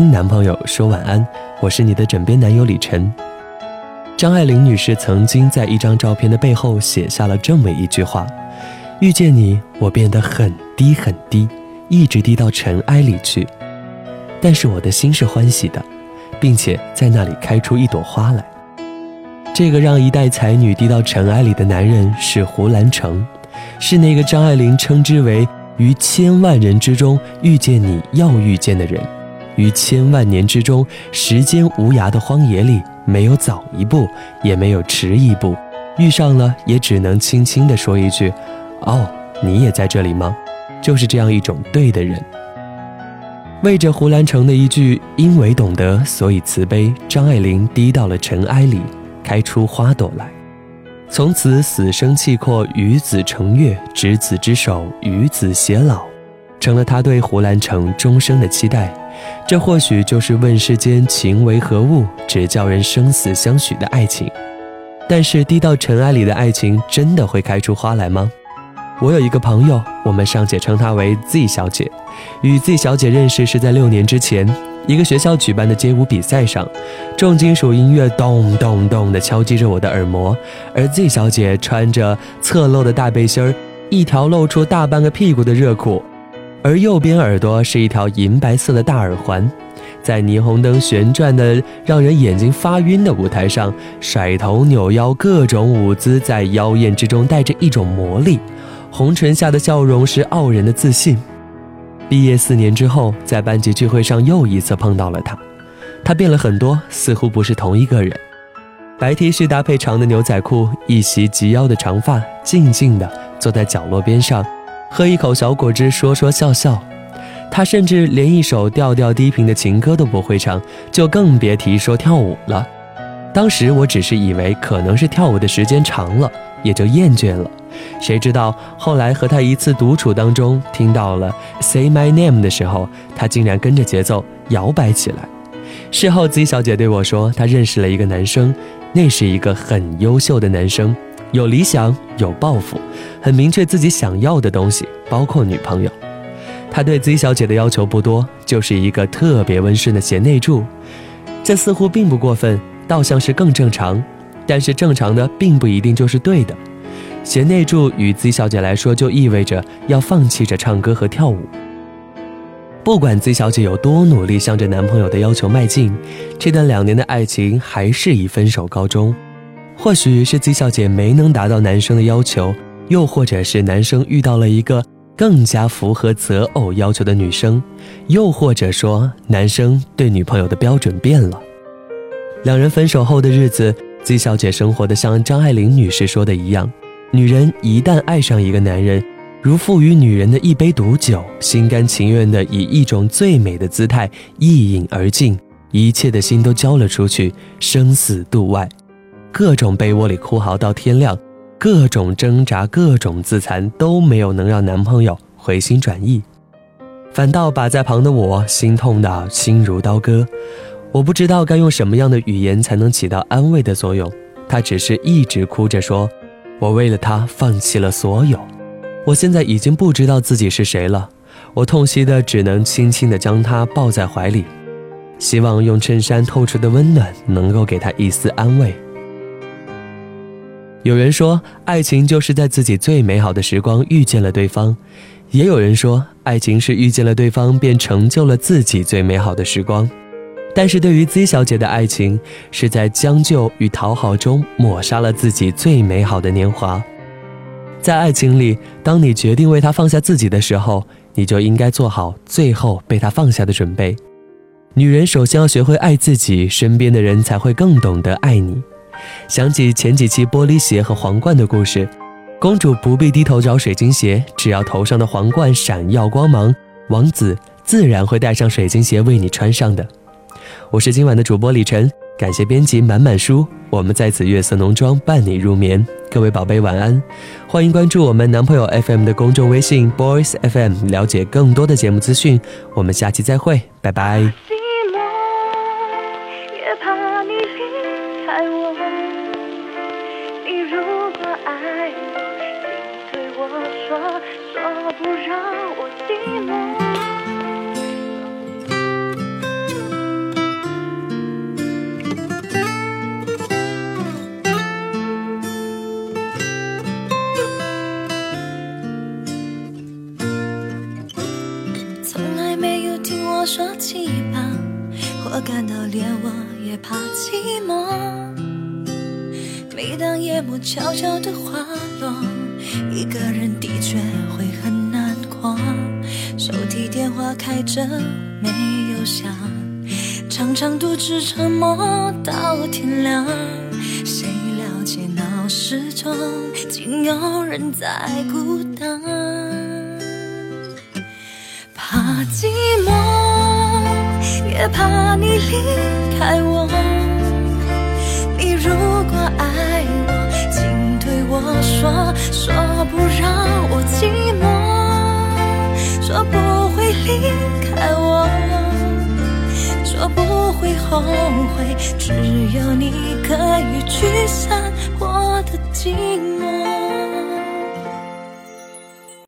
听男朋友说晚安，我是你的枕边男友李晨。张爱玲女士曾经在一张照片的背后写下了这么一句话：“遇见你，我变得很低很低，一直低到尘埃里去。但是我的心是欢喜的，并且在那里开出一朵花来。”这个让一代才女低到尘埃里的男人是胡兰成，是那个张爱玲称之为“于千万人之中遇见你要遇见的人”。于千万年之中，时间无涯的荒野里，没有早一步，也没有迟一步，遇上了也只能轻轻地说一句：“哦，你也在这里吗？”就是这样一种对的人。为着胡兰成的一句“因为懂得，所以慈悲”，张爱玲低到了尘埃里，开出花朵来，从此死生契阔，与子成悦，执子之手，与子偕老，成了他对胡兰成终生的期待。这或许就是问世间情为何物，只叫人生死相许的爱情。但是低到尘埃里的爱情，真的会开出花来吗？我有一个朋友，我们尚且称她为 Z 小姐。与 Z 小姐认识是在六年之前，一个学校举办的街舞比赛上，重金属音乐咚咚咚地敲击着我的耳膜，而 Z 小姐穿着侧露的大背心儿，一条露出大半个屁股的热裤。而右边耳朵是一条银白色的大耳环，在霓虹灯旋转的让人眼睛发晕的舞台上，甩头扭腰，各种舞姿在妖艳之中带着一种魔力。红唇下的笑容是傲人的自信。毕业四年之后，在班级聚会上又一次碰到了他，他变了很多，似乎不是同一个人。白 T 恤搭配长的牛仔裤，一袭及腰的长发，静静地坐在角落边上。喝一口小果汁，说说笑笑。他甚至连一首调调低频的情歌都不会唱，就更别提说跳舞了。当时我只是以为可能是跳舞的时间长了，也就厌倦了。谁知道后来和他一次独处当中，听到了《Say My Name》的时候，他竟然跟着节奏摇摆起来。事后，Z 小姐对我说，她认识了一个男生，那是一个很优秀的男生。有理想，有抱负，很明确自己想要的东西，包括女朋友。他对 Z 小姐的要求不多，就是一个特别温顺的贤内助。这似乎并不过分，倒像是更正常。但是正常的并不一定就是对的。贤内助与 Z 小姐来说，就意味着要放弃着唱歌和跳舞。不管 Z 小姐有多努力向着男朋友的要求迈进，这段两年的爱情还是以分手告终。或许是 Z 小姐没能达到男生的要求，又或者是男生遇到了一个更加符合择偶要求的女生，又或者说男生对女朋友的标准变了。两人分手后的日子，Z 小姐生活的像张爱玲女士说的一样：女人一旦爱上一个男人，如赋予女人的一杯毒酒，心甘情愿的以一种最美的姿态一饮而尽，一切的心都交了出去，生死度外。各种被窝里哭嚎到天亮，各种挣扎，各种自残，都没有能让男朋友回心转意，反倒把在旁的我心痛的心如刀割。我不知道该用什么样的语言才能起到安慰的作用。他只是一直哭着说：“我为了他放弃了所有，我现在已经不知道自己是谁了。”我痛惜的只能轻轻的将他抱在怀里，希望用衬衫透出的温暖能够给他一丝安慰。有人说，爱情就是在自己最美好的时光遇见了对方；也有人说，爱情是遇见了对方便成就了自己最美好的时光。但是对于 Z 小姐的爱情，是在将就与讨好中抹杀了自己最美好的年华。在爱情里，当你决定为他放下自己的时候，你就应该做好最后被他放下的准备。女人首先要学会爱自己，身边的人才会更懂得爱你。想起前几期玻璃鞋和皇冠的故事，公主不必低头找水晶鞋，只要头上的皇冠闪耀光芒，王子自然会戴上水晶鞋为你穿上的。我是今晚的主播李晨，感谢编辑满满书，我们在此月色浓妆伴你入眠。各位宝贝晚安，欢迎关注我们男朋友 FM 的公众微信 Boys FM，了解更多的节目资讯。我们下期再会，拜拜。说起吧，我感到连我也怕寂寞。每当夜幕悄悄的滑落，一个人的确会很难过。手提电话开着没有响，常常独自沉默到天亮。谁了解闹市中竟有人在孤单，怕寂寞。也怕你离开我。你如果爱我，请对我说，说不让我寂寞，说不会离开我，说不会后悔。只有你可以驱散我的寂寞。